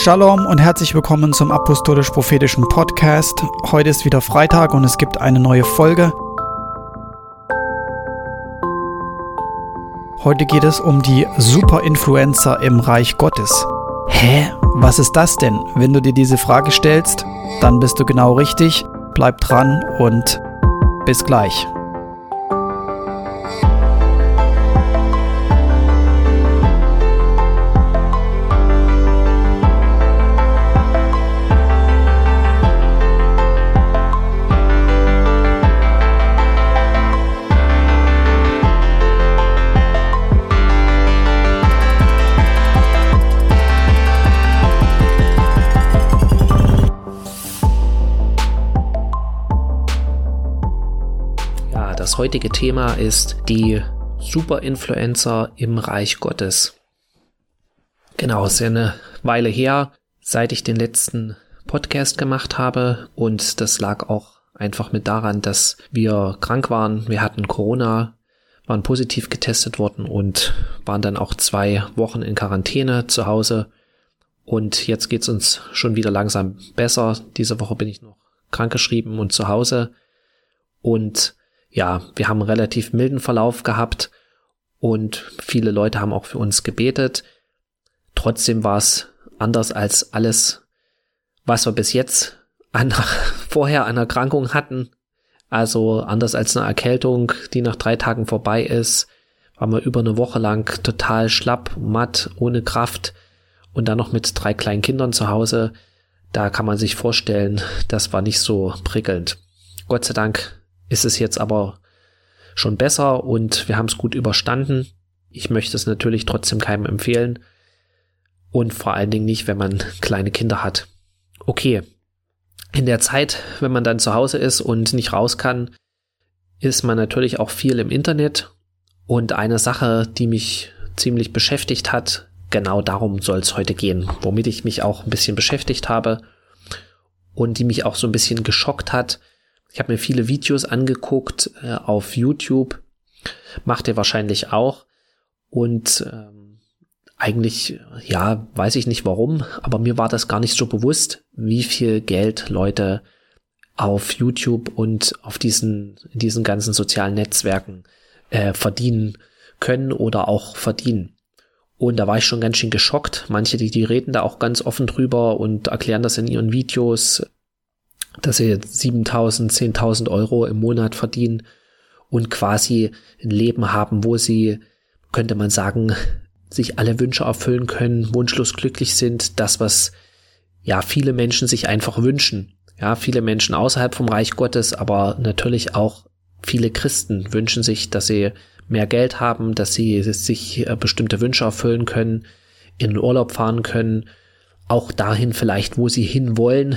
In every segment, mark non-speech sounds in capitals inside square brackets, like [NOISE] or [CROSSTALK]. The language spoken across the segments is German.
Shalom und herzlich willkommen zum Apostolisch-Prophetischen Podcast. Heute ist wieder Freitag und es gibt eine neue Folge. Heute geht es um die Superinfluencer im Reich Gottes. Hä? Was ist das denn? Wenn du dir diese Frage stellst, dann bist du genau richtig. Bleib dran und bis gleich. Heutige Thema ist die Superinfluencer im Reich Gottes. Genau, es ist ja eine Weile her, seit ich den letzten Podcast gemacht habe und das lag auch einfach mit daran, dass wir krank waren. Wir hatten Corona, waren positiv getestet worden und waren dann auch zwei Wochen in Quarantäne zu Hause. Und jetzt geht's uns schon wieder langsam besser. Diese Woche bin ich noch krankgeschrieben und zu Hause. Und ja, wir haben einen relativ milden Verlauf gehabt und viele Leute haben auch für uns gebetet. Trotzdem war es anders als alles, was wir bis jetzt an, [LAUGHS] vorher an Erkrankung hatten. Also anders als eine Erkältung, die nach drei Tagen vorbei ist, waren wir über eine Woche lang total schlapp, matt, ohne Kraft und dann noch mit drei kleinen Kindern zu Hause. Da kann man sich vorstellen, das war nicht so prickelnd. Gott sei Dank ist es jetzt aber schon besser und wir haben es gut überstanden. Ich möchte es natürlich trotzdem keinem empfehlen. Und vor allen Dingen nicht, wenn man [LAUGHS] kleine Kinder hat. Okay. In der Zeit, wenn man dann zu Hause ist und nicht raus kann, ist man natürlich auch viel im Internet. Und eine Sache, die mich ziemlich beschäftigt hat, genau darum soll es heute gehen, womit ich mich auch ein bisschen beschäftigt habe und die mich auch so ein bisschen geschockt hat, ich habe mir viele Videos angeguckt äh, auf YouTube. Macht ihr wahrscheinlich auch. Und ähm, eigentlich, ja, weiß ich nicht warum, aber mir war das gar nicht so bewusst, wie viel Geld Leute auf YouTube und auf diesen, diesen ganzen sozialen Netzwerken äh, verdienen können oder auch verdienen. Und da war ich schon ganz schön geschockt. Manche, die, die reden da auch ganz offen drüber und erklären das in ihren Videos, dass sie 7000, 10.000 Euro im Monat verdienen und quasi ein Leben haben, wo sie, könnte man sagen, sich alle Wünsche erfüllen können, wunschlos glücklich sind, das, was ja viele Menschen sich einfach wünschen. Ja, viele Menschen außerhalb vom Reich Gottes, aber natürlich auch viele Christen wünschen sich, dass sie mehr Geld haben, dass sie sich äh, bestimmte Wünsche erfüllen können, in den Urlaub fahren können, auch dahin vielleicht, wo sie hin wollen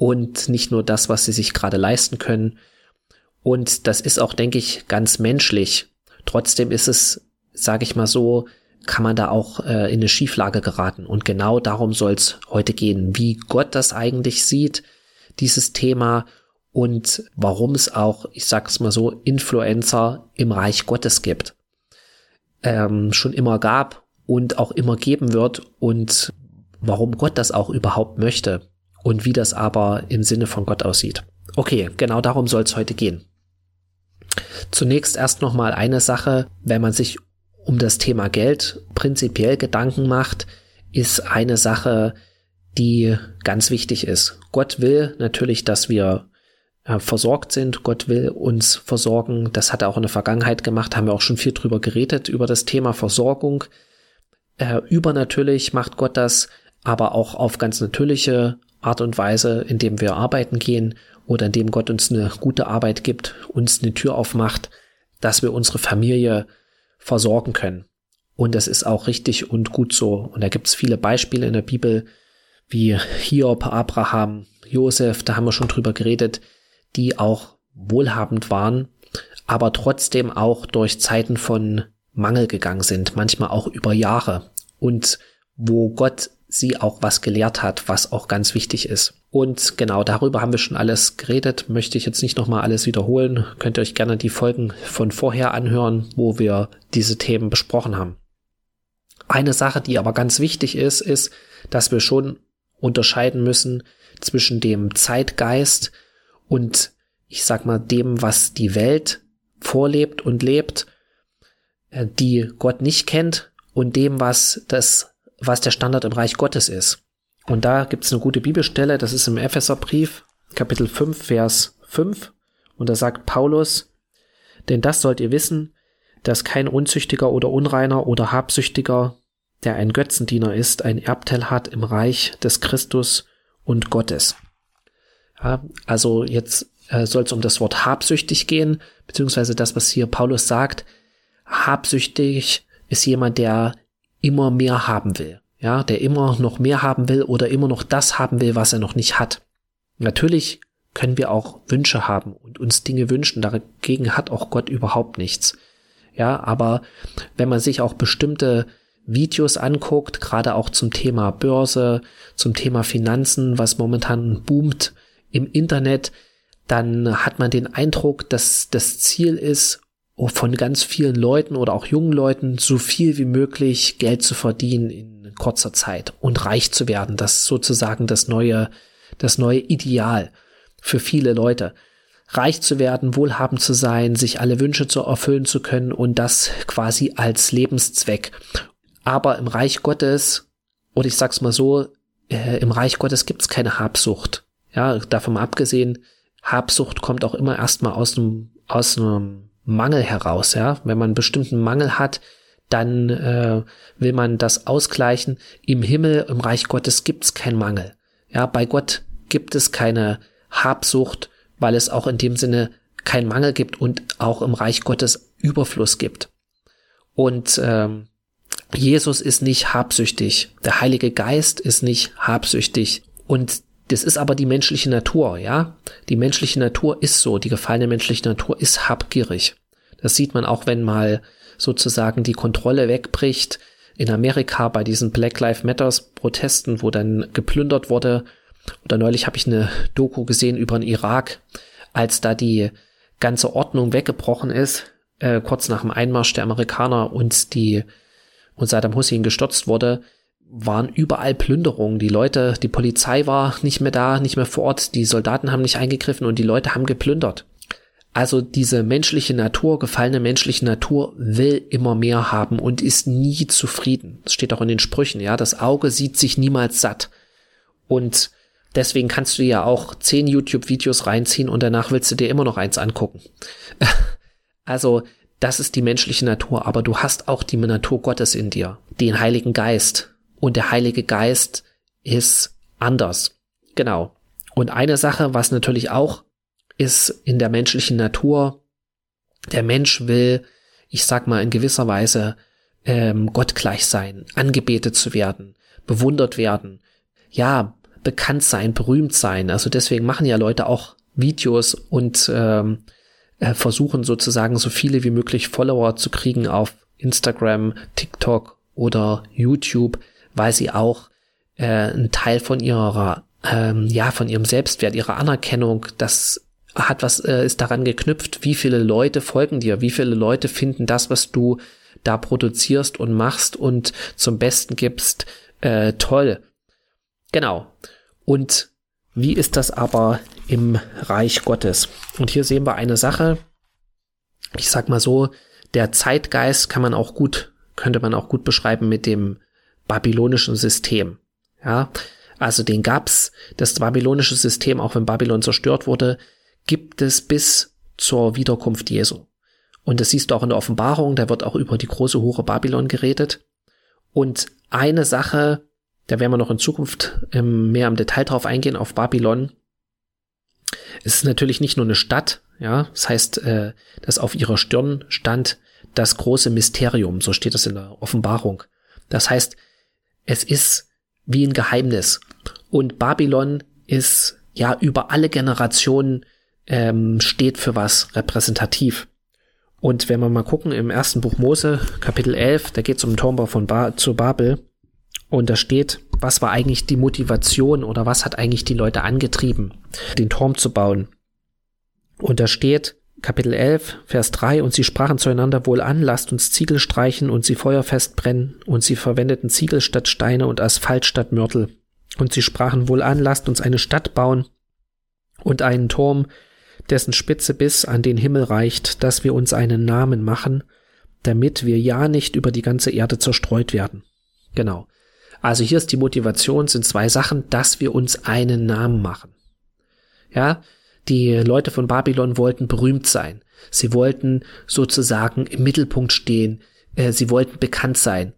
und nicht nur das, was sie sich gerade leisten können. Und das ist auch, denke ich, ganz menschlich. Trotzdem ist es, sage ich mal so, kann man da auch äh, in eine Schieflage geraten. Und genau darum soll es heute gehen, wie Gott das eigentlich sieht, dieses Thema und warum es auch, ich sag's mal so, Influencer im Reich Gottes gibt. Ähm, schon immer gab und auch immer geben wird und warum Gott das auch überhaupt möchte und wie das aber im Sinne von Gott aussieht. Okay, genau darum soll es heute gehen. Zunächst erst nochmal eine Sache, wenn man sich um das Thema Geld prinzipiell Gedanken macht, ist eine Sache, die ganz wichtig ist. Gott will natürlich, dass wir äh, versorgt sind. Gott will uns versorgen. Das hat er auch in der Vergangenheit gemacht. Haben wir auch schon viel drüber geredet, über das Thema Versorgung. Äh, übernatürlich macht Gott das, aber auch auf ganz natürliche Art und Weise, indem wir arbeiten gehen oder indem Gott uns eine gute Arbeit gibt, uns eine Tür aufmacht, dass wir unsere Familie versorgen können. Und das ist auch richtig und gut so. Und da gibt es viele Beispiele in der Bibel, wie Hiob, Abraham, Josef, da haben wir schon drüber geredet, die auch wohlhabend waren, aber trotzdem auch durch Zeiten von Mangel gegangen sind, manchmal auch über Jahre. Und wo Gott sie auch was gelehrt hat, was auch ganz wichtig ist. Und genau darüber haben wir schon alles geredet, möchte ich jetzt nicht nochmal alles wiederholen. Könnt ihr euch gerne die Folgen von vorher anhören, wo wir diese Themen besprochen haben. Eine Sache, die aber ganz wichtig ist, ist, dass wir schon unterscheiden müssen zwischen dem Zeitgeist und ich sag mal dem, was die Welt vorlebt und lebt, äh, die Gott nicht kennt und dem, was das, was der Standard im Reich Gottes ist. Und da gibt's eine gute Bibelstelle, das ist im Epheserbrief, Kapitel 5, Vers 5. Und da sagt Paulus, denn das sollt ihr wissen, dass kein Unzüchtiger oder Unreiner oder Habsüchtiger, der ein Götzendiener ist, ein Erbteil hat im Reich des Christus und Gottes. Ja, also jetzt äh, soll es um das Wort habsüchtig gehen, beziehungsweise das, was hier Paulus sagt. Habsüchtig ist jemand, der immer mehr haben will. Ja, der immer noch mehr haben will oder immer noch das haben will, was er noch nicht hat. Natürlich können wir auch Wünsche haben und uns Dinge wünschen. Dagegen hat auch Gott überhaupt nichts. Ja, aber wenn man sich auch bestimmte Videos anguckt, gerade auch zum Thema Börse, zum Thema Finanzen, was momentan boomt im Internet, dann hat man den Eindruck, dass das Ziel ist, von ganz vielen Leuten oder auch jungen Leuten so viel wie möglich Geld zu verdienen in kurzer Zeit und reich zu werden. Das ist sozusagen das neue, das neue Ideal für viele Leute. Reich zu werden, wohlhabend zu sein, sich alle Wünsche zu erfüllen zu können und das quasi als Lebenszweck. Aber im Reich Gottes, oder ich sag's mal so, äh, im Reich Gottes gibt's keine Habsucht. Ja, davon abgesehen, Habsucht kommt auch immer erstmal aus einem, aus einem Mangel heraus, ja. Wenn man einen bestimmten Mangel hat, dann äh, will man das ausgleichen. Im Himmel, im Reich Gottes gibt's keinen Mangel. Ja, bei Gott gibt es keine Habsucht, weil es auch in dem Sinne keinen Mangel gibt und auch im Reich Gottes Überfluss gibt. Und ähm, Jesus ist nicht habsüchtig, der Heilige Geist ist nicht habsüchtig und das ist aber die menschliche Natur, ja. Die menschliche Natur ist so, die gefallene menschliche Natur ist habgierig. Das sieht man auch, wenn mal sozusagen die Kontrolle wegbricht. In Amerika bei diesen Black Lives Matters Protesten, wo dann geplündert wurde. Oder neulich habe ich eine Doku gesehen über den Irak, als da die ganze Ordnung weggebrochen ist, äh, kurz nach dem Einmarsch der Amerikaner und die und Saddam Hussein gestürzt wurde, waren überall Plünderungen. Die Leute, die Polizei war nicht mehr da, nicht mehr vor Ort, die Soldaten haben nicht eingegriffen und die Leute haben geplündert. Also diese menschliche Natur, gefallene menschliche Natur will immer mehr haben und ist nie zufrieden. Das steht auch in den Sprüchen, ja. Das Auge sieht sich niemals satt. Und deswegen kannst du ja auch zehn YouTube-Videos reinziehen und danach willst du dir immer noch eins angucken. [LAUGHS] also, das ist die menschliche Natur, aber du hast auch die Natur Gottes in dir, den Heiligen Geist, und der Heilige Geist ist anders. Genau. Und eine Sache, was natürlich auch ist in der menschlichen Natur, der Mensch will, ich sag mal in gewisser Weise, ähm, gottgleich sein, angebetet zu werden, bewundert werden, ja, bekannt sein, berühmt sein. Also deswegen machen ja Leute auch Videos und ähm, äh, versuchen sozusagen so viele wie möglich Follower zu kriegen auf Instagram, TikTok oder YouTube, weil sie auch äh, einen Teil von ihrer, ähm, ja, von ihrem Selbstwert, ihrer Anerkennung, das hat was, äh, ist daran geknüpft, wie viele Leute folgen dir, wie viele Leute finden das, was du da produzierst und machst und zum Besten gibst, äh, toll. Genau. Und wie ist das aber im Reich Gottes? Und hier sehen wir eine Sache, ich sag mal so, der Zeitgeist kann man auch gut, könnte man auch gut beschreiben mit dem babylonischen System. Ja, also den gab's, das babylonische System, auch wenn Babylon zerstört wurde, gibt es bis zur Wiederkunft Jesu. Und das siehst du auch in der Offenbarung, da wird auch über die große Hure Babylon geredet. Und eine Sache, da werden wir noch in Zukunft ähm, mehr im Detail drauf eingehen, auf Babylon. Es ist natürlich nicht nur eine Stadt, ja, das heißt, äh, dass auf ihrer Stirn stand das große Mysterium, so steht es in der Offenbarung. Das heißt, es ist wie ein Geheimnis. Und Babylon ist ja über alle Generationen ähm, steht für was repräsentativ. Und wenn wir mal gucken im ersten Buch Mose, Kapitel 11, da geht es um den Turmbau von ba zu Babel. Und da steht, was war eigentlich die Motivation oder was hat eigentlich die Leute angetrieben, den Turm zu bauen. Und da steht, Kapitel 11, Vers 3, und sie sprachen zueinander wohl an, lasst uns Ziegel streichen und sie feuerfest brennen, und sie verwendeten Ziegel statt Steine und Asphalt statt Mörtel. Und sie sprachen wohl an, lasst uns eine Stadt bauen und einen Turm, dessen Spitze bis an den Himmel reicht, dass wir uns einen Namen machen, damit wir ja nicht über die ganze Erde zerstreut werden. Genau. Also hier ist die Motivation, sind zwei Sachen, dass wir uns einen Namen machen. Ja, die Leute von Babylon wollten berühmt sein. Sie wollten sozusagen im Mittelpunkt stehen. Äh, sie wollten bekannt sein.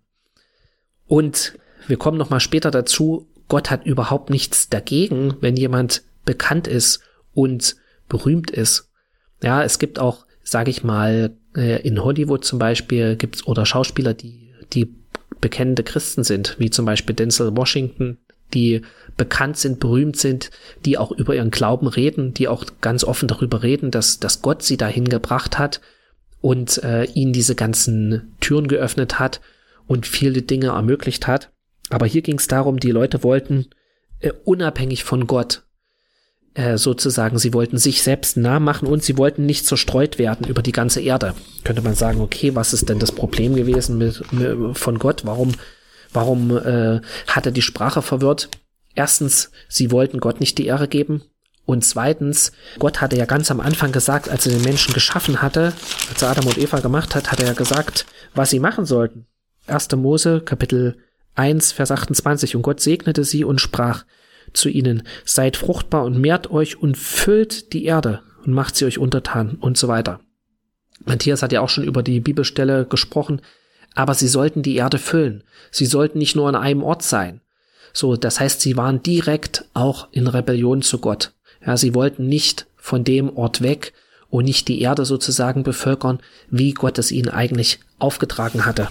Und wir kommen noch mal später dazu. Gott hat überhaupt nichts dagegen, wenn jemand bekannt ist und berühmt ist. Ja, es gibt auch, sage ich mal, äh, in Hollywood zum Beispiel gibt's oder Schauspieler, die die bekennende Christen sind, wie zum Beispiel Denzel Washington, die bekannt sind, berühmt sind, die auch über ihren Glauben reden, die auch ganz offen darüber reden, dass, dass Gott sie dahin gebracht hat und äh, ihnen diese ganzen Türen geöffnet hat und viele Dinge ermöglicht hat. Aber hier ging es darum, die Leute wollten äh, unabhängig von Gott äh, sozusagen, sie wollten sich selbst nah machen und sie wollten nicht zerstreut werden über die ganze Erde. Könnte man sagen, okay, was ist denn das Problem gewesen mit, mit von Gott? Warum Warum äh, hat er die Sprache verwirrt? Erstens, sie wollten Gott nicht die Ehre geben. Und zweitens, Gott hatte ja ganz am Anfang gesagt, als er den Menschen geschaffen hatte, als er Adam und Eva gemacht hat, hat er ja gesagt, was sie machen sollten. 1. Mose, Kapitel 1, Vers 28. Und Gott segnete sie und sprach zu ihnen, seid fruchtbar und mehrt euch und füllt die Erde und macht sie euch untertan und so weiter. Matthias hat ja auch schon über die Bibelstelle gesprochen, aber sie sollten die Erde füllen. Sie sollten nicht nur an einem Ort sein. So, das heißt, sie waren direkt auch in Rebellion zu Gott. Ja, sie wollten nicht von dem Ort weg und nicht die Erde sozusagen bevölkern, wie Gott es ihnen eigentlich aufgetragen hatte.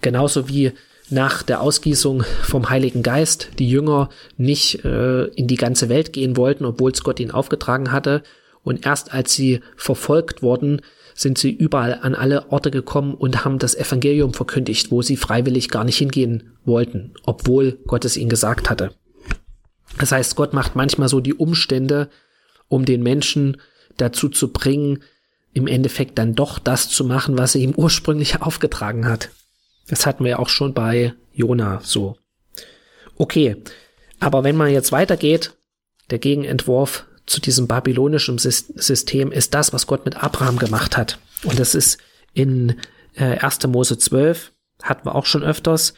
Genauso wie nach der Ausgießung vom Heiligen Geist die Jünger nicht äh, in die ganze Welt gehen wollten, obwohl es Gott ihnen aufgetragen hatte. Und erst als sie verfolgt wurden, sind sie überall an alle Orte gekommen und haben das Evangelium verkündigt, wo sie freiwillig gar nicht hingehen wollten, obwohl Gott es ihnen gesagt hatte. Das heißt, Gott macht manchmal so die Umstände, um den Menschen dazu zu bringen, im Endeffekt dann doch das zu machen, was er ihm ursprünglich [LAUGHS] aufgetragen hat. Das hatten wir ja auch schon bei Jona so. Okay, aber wenn man jetzt weitergeht, der Gegenentwurf zu diesem babylonischen System ist das, was Gott mit Abraham gemacht hat. Und das ist in äh, 1. Mose 12, hatten wir auch schon öfters.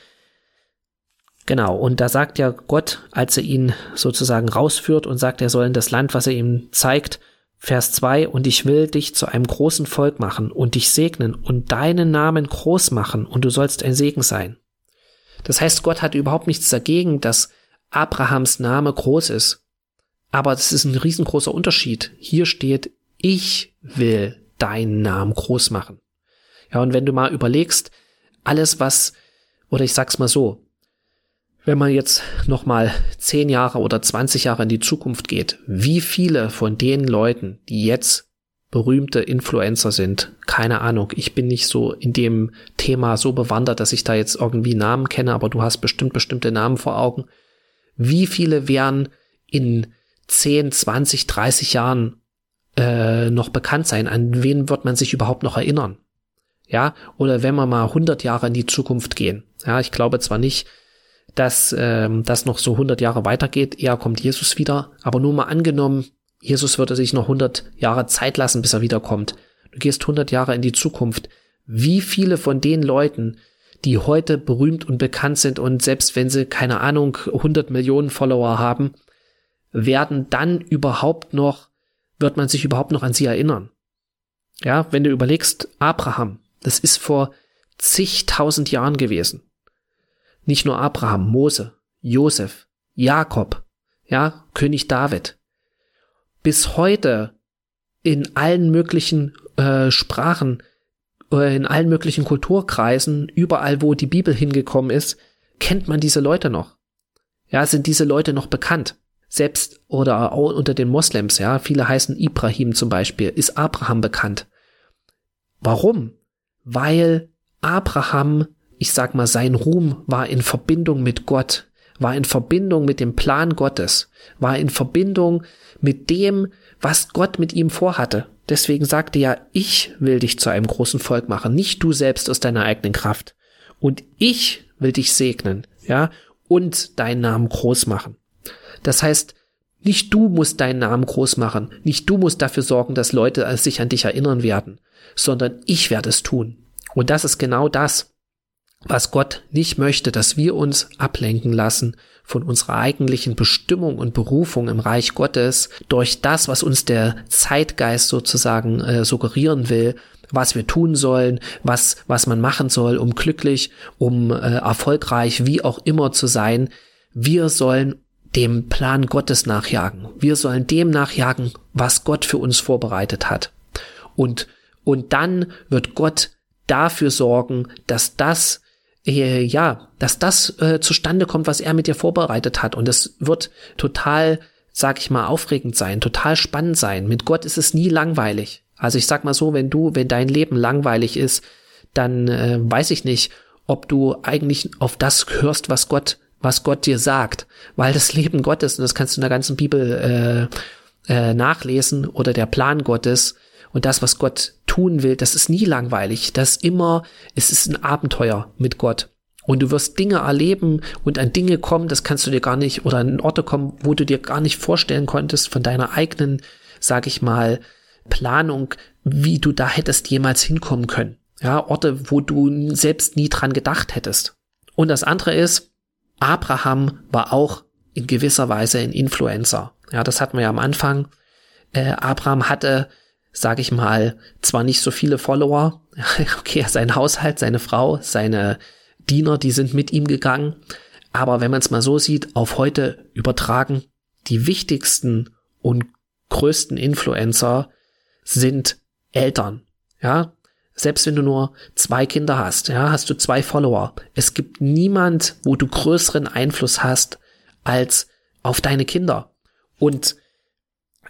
Genau, und da sagt ja Gott, als er ihn sozusagen rausführt und sagt, er soll in das Land, was er ihm zeigt, Vers 2, und ich will dich zu einem großen Volk machen und dich segnen und deinen Namen groß machen und du sollst ein Segen sein. Das heißt, Gott hat überhaupt nichts dagegen, dass Abrahams Name groß ist. Aber das ist ein riesengroßer Unterschied. Hier steht, ich will deinen Namen groß machen. Ja, und wenn du mal überlegst, alles was, oder ich sag's mal so, wenn man jetzt noch mal zehn Jahre oder 20 Jahre in die Zukunft geht, wie viele von den Leuten, die jetzt berühmte Influencer sind, keine Ahnung, ich bin nicht so in dem Thema so bewandert, dass ich da jetzt irgendwie Namen kenne, aber du hast bestimmt bestimmte Namen vor Augen. Wie viele wären in 10, 20, 30 Jahren äh, noch bekannt sein? An wen wird man sich überhaupt noch erinnern? Ja, oder wenn wir mal 100 Jahre in die Zukunft gehen. Ja, ich glaube zwar nicht, dass ähm, das noch so 100 Jahre weitergeht, eher kommt Jesus wieder, aber nur mal angenommen, Jesus würde sich noch 100 Jahre Zeit lassen, bis er wiederkommt. Du gehst 100 Jahre in die Zukunft. Wie viele von den Leuten, die heute berühmt und bekannt sind und selbst wenn sie, keine Ahnung, 100 Millionen Follower haben, werden dann überhaupt noch, wird man sich überhaupt noch an sie erinnern? Ja, wenn du überlegst, Abraham, das ist vor zigtausend Jahren gewesen. Nicht nur Abraham, Mose, Josef, Jakob, ja, König David. Bis heute in allen möglichen äh, Sprachen, äh, in allen möglichen Kulturkreisen, überall wo die Bibel hingekommen ist, kennt man diese Leute noch. Ja, sind diese Leute noch bekannt selbst oder auch unter den Moslems, ja, viele heißen Ibrahim zum Beispiel, ist Abraham bekannt. Warum? Weil Abraham, ich sag mal, sein Ruhm war in Verbindung mit Gott, war in Verbindung mit dem Plan Gottes, war in Verbindung mit dem, was Gott mit ihm vorhatte. Deswegen sagte er, ich will dich zu einem großen Volk machen, nicht du selbst aus deiner eigenen Kraft. Und ich will dich segnen, ja, und deinen Namen groß machen. Das heißt, nicht du musst deinen Namen groß machen, nicht du musst dafür sorgen, dass Leute sich an dich erinnern werden, sondern ich werde es tun. Und das ist genau das, was Gott nicht möchte, dass wir uns ablenken lassen von unserer eigentlichen Bestimmung und Berufung im Reich Gottes durch das, was uns der Zeitgeist sozusagen äh, suggerieren will, was wir tun sollen, was, was man machen soll, um glücklich, um äh, erfolgreich, wie auch immer zu sein. Wir sollen dem Plan Gottes nachjagen. Wir sollen dem nachjagen, was Gott für uns vorbereitet hat. Und, und dann wird Gott dafür sorgen, dass das äh, ja, dass das äh, zustande kommt, was er mit dir vorbereitet hat. Und es wird total, sag ich mal, aufregend sein, total spannend sein. Mit Gott ist es nie langweilig. Also ich sag mal so, wenn du, wenn dein Leben langweilig ist, dann äh, weiß ich nicht, ob du eigentlich auf das hörst, was Gott, was Gott dir sagt. Weil das Leben Gottes, und das kannst du in der ganzen Bibel äh, äh, nachlesen, oder der Plan Gottes, und das, was Gott tun will, das ist nie langweilig. Das ist immer, es ist ein Abenteuer mit Gott. Und du wirst Dinge erleben und an Dinge kommen, das kannst du dir gar nicht, oder an Orte kommen, wo du dir gar nicht vorstellen konntest von deiner eigenen, sag ich mal, Planung, wie du da hättest jemals hinkommen können. Ja, Orte, wo du selbst nie dran gedacht hättest. Und das andere ist, Abraham war auch in gewisser Weise ein Influencer. Ja, das hatten wir ja am Anfang. Äh, Abraham hatte sage ich mal, zwar nicht so viele Follower, [LAUGHS] okay, sein Haushalt, seine Frau, seine Diener, die sind mit ihm gegangen, aber wenn man es mal so sieht, auf heute übertragen, die wichtigsten und größten Influencer sind Eltern, ja, selbst wenn du nur zwei Kinder hast, ja, hast du zwei Follower. Es gibt niemand, wo du größeren Einfluss hast als auf deine Kinder. Und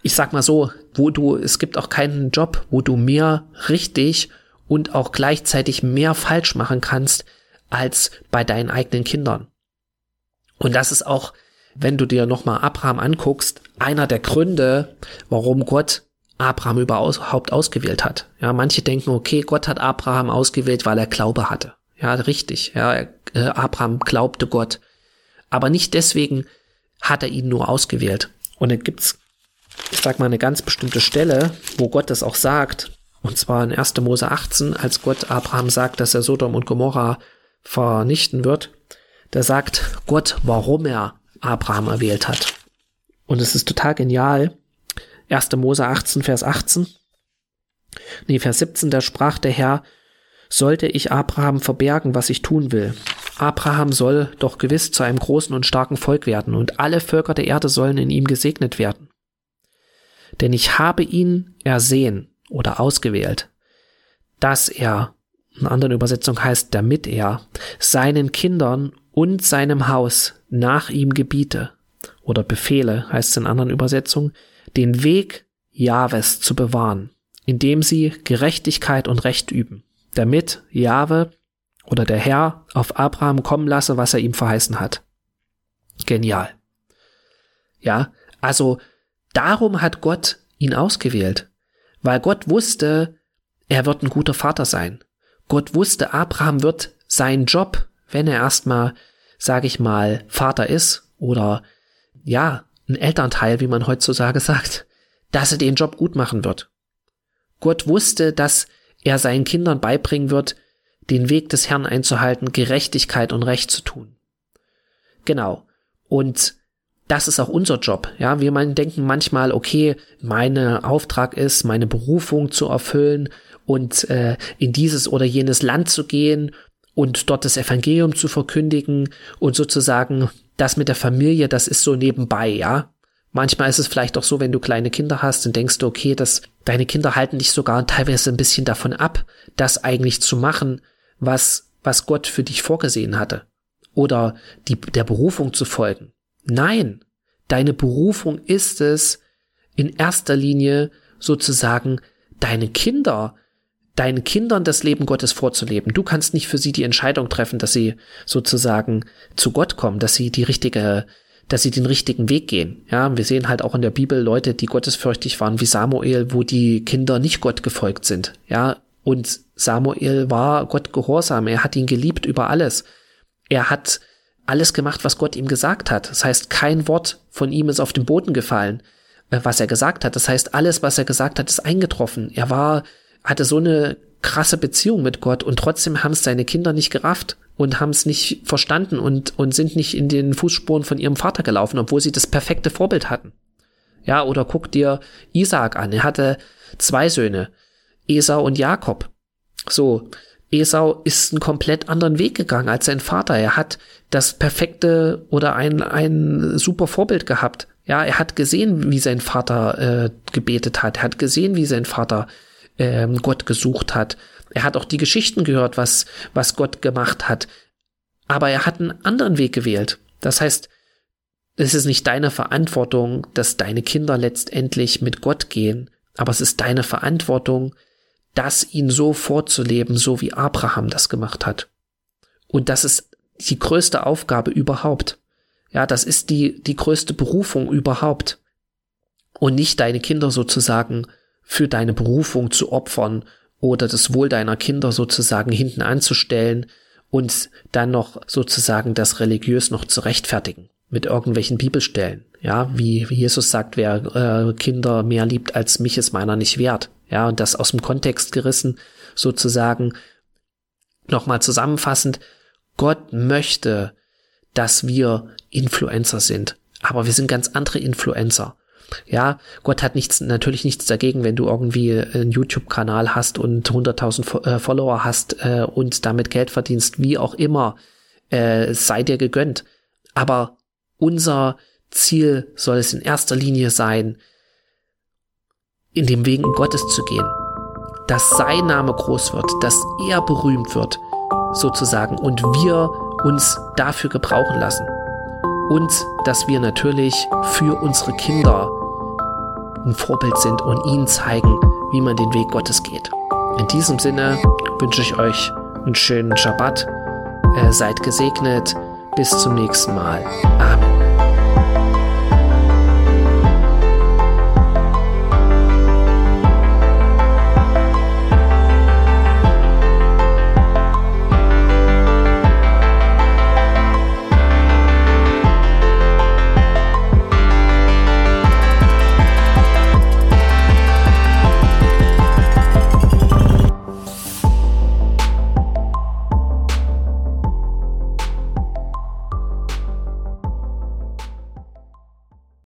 ich sag mal so, wo du, es gibt auch keinen Job, wo du mehr richtig und auch gleichzeitig mehr falsch machen kannst als bei deinen eigenen Kindern. Und das ist auch, wenn du dir nochmal Abraham anguckst, einer der Gründe, warum Gott Abraham überhaupt ausgewählt hat. Ja, manche denken, okay, Gott hat Abraham ausgewählt, weil er Glaube hatte. Ja, richtig. Ja, äh, Abraham glaubte Gott. Aber nicht deswegen hat er ihn nur ausgewählt. Und dann gibt's ich sag mal, eine ganz bestimmte Stelle, wo Gott das auch sagt, und zwar in 1. Mose 18, als Gott Abraham sagt, dass er Sodom und Gomorra vernichten wird, da sagt Gott, warum er Abraham erwählt hat. Und es ist total genial. 1. Mose 18, Vers 18. Nee, Vers 17, da sprach der Herr, sollte ich Abraham verbergen, was ich tun will. Abraham soll doch gewiss zu einem großen und starken Volk werden, und alle Völker der Erde sollen in ihm gesegnet werden denn ich habe ihn ersehen oder ausgewählt, dass er, in anderen Übersetzung heißt, damit er seinen Kindern und seinem Haus nach ihm gebiete oder befehle, heißt es in anderen Übersetzungen, den Weg Jahwes zu bewahren, indem sie Gerechtigkeit und Recht üben, damit Jahwe oder der Herr auf Abraham kommen lasse, was er ihm verheißen hat. Genial. Ja, also Darum hat Gott ihn ausgewählt, weil Gott wusste, er wird ein guter Vater sein. Gott wusste, Abraham wird seinen Job, wenn er erstmal, sage ich mal, Vater ist oder ja, ein Elternteil, wie man heutzutage sagt, dass er den Job gut machen wird. Gott wusste, dass er seinen Kindern beibringen wird, den Weg des Herrn einzuhalten, Gerechtigkeit und Recht zu tun. Genau. Und das ist auch unser Job. Ja, wir denken manchmal, okay, meine Auftrag ist, meine Berufung zu erfüllen und äh, in dieses oder jenes Land zu gehen und dort das Evangelium zu verkündigen und sozusagen das mit der Familie, das ist so nebenbei, ja. Manchmal ist es vielleicht auch so, wenn du kleine Kinder hast, dann denkst du, okay, dass deine Kinder halten dich sogar teilweise ein bisschen davon ab, das eigentlich zu machen, was, was Gott für dich vorgesehen hatte. Oder die, der Berufung zu folgen. Nein, deine Berufung ist es, in erster Linie sozusagen deine Kinder, deinen Kindern das Leben Gottes vorzuleben. Du kannst nicht für sie die Entscheidung treffen, dass sie sozusagen zu Gott kommen, dass sie die richtige, dass sie den richtigen Weg gehen. Ja, wir sehen halt auch in der Bibel Leute, die gottesfürchtig waren, wie Samuel, wo die Kinder nicht Gott gefolgt sind. Ja, und Samuel war Gott gehorsam. Er hat ihn geliebt über alles. Er hat alles gemacht, was Gott ihm gesagt hat. Das heißt, kein Wort von ihm ist auf den Boden gefallen, äh, was er gesagt hat. Das heißt, alles, was er gesagt hat, ist eingetroffen. Er war, hatte so eine krasse Beziehung mit Gott und trotzdem haben es seine Kinder nicht gerafft und haben es nicht verstanden und, und sind nicht in den Fußspuren von ihrem Vater gelaufen, obwohl sie das perfekte Vorbild hatten. Ja, oder guck dir Isaac an. Er hatte zwei Söhne, Esau und Jakob. So, Esau ist einen komplett anderen Weg gegangen als sein Vater. Er hat das perfekte oder ein, ein super Vorbild gehabt. Ja, er hat gesehen, wie sein Vater äh, gebetet hat. Er hat gesehen, wie sein Vater ähm, Gott gesucht hat. Er hat auch die Geschichten gehört, was, was Gott gemacht hat. Aber er hat einen anderen Weg gewählt. Das heißt, es ist nicht deine Verantwortung, dass deine Kinder letztendlich mit Gott gehen, aber es ist deine Verantwortung, das ihn so vorzuleben, so wie Abraham das gemacht hat. Und das ist die größte Aufgabe überhaupt. Ja, das ist die, die größte Berufung überhaupt. Und nicht deine Kinder sozusagen für deine Berufung zu opfern oder das Wohl deiner Kinder sozusagen hinten anzustellen und dann noch sozusagen das religiös noch zu rechtfertigen mit irgendwelchen Bibelstellen. Ja, wie, Jesus sagt, wer äh, Kinder mehr liebt als mich, ist meiner nicht wert. Ja, und das aus dem Kontext gerissen, sozusagen nochmal zusammenfassend, Gott möchte, dass wir Influencer sind. Aber wir sind ganz andere Influencer. Ja, Gott hat nichts, natürlich nichts dagegen, wenn du irgendwie einen YouTube-Kanal hast und 100.000 äh, Follower hast äh, und damit Geld verdienst, wie auch immer, äh, sei dir gegönnt. Aber unser Ziel soll es in erster Linie sein, in dem Wegen Gottes zu gehen. Dass sein Name groß wird, dass er berühmt wird, sozusagen, und wir uns dafür gebrauchen lassen. Und dass wir natürlich für unsere Kinder ein Vorbild sind und ihnen zeigen, wie man den Weg Gottes geht. In diesem Sinne wünsche ich euch einen schönen Schabbat. Äh, seid gesegnet. Bis zum nächsten Mal.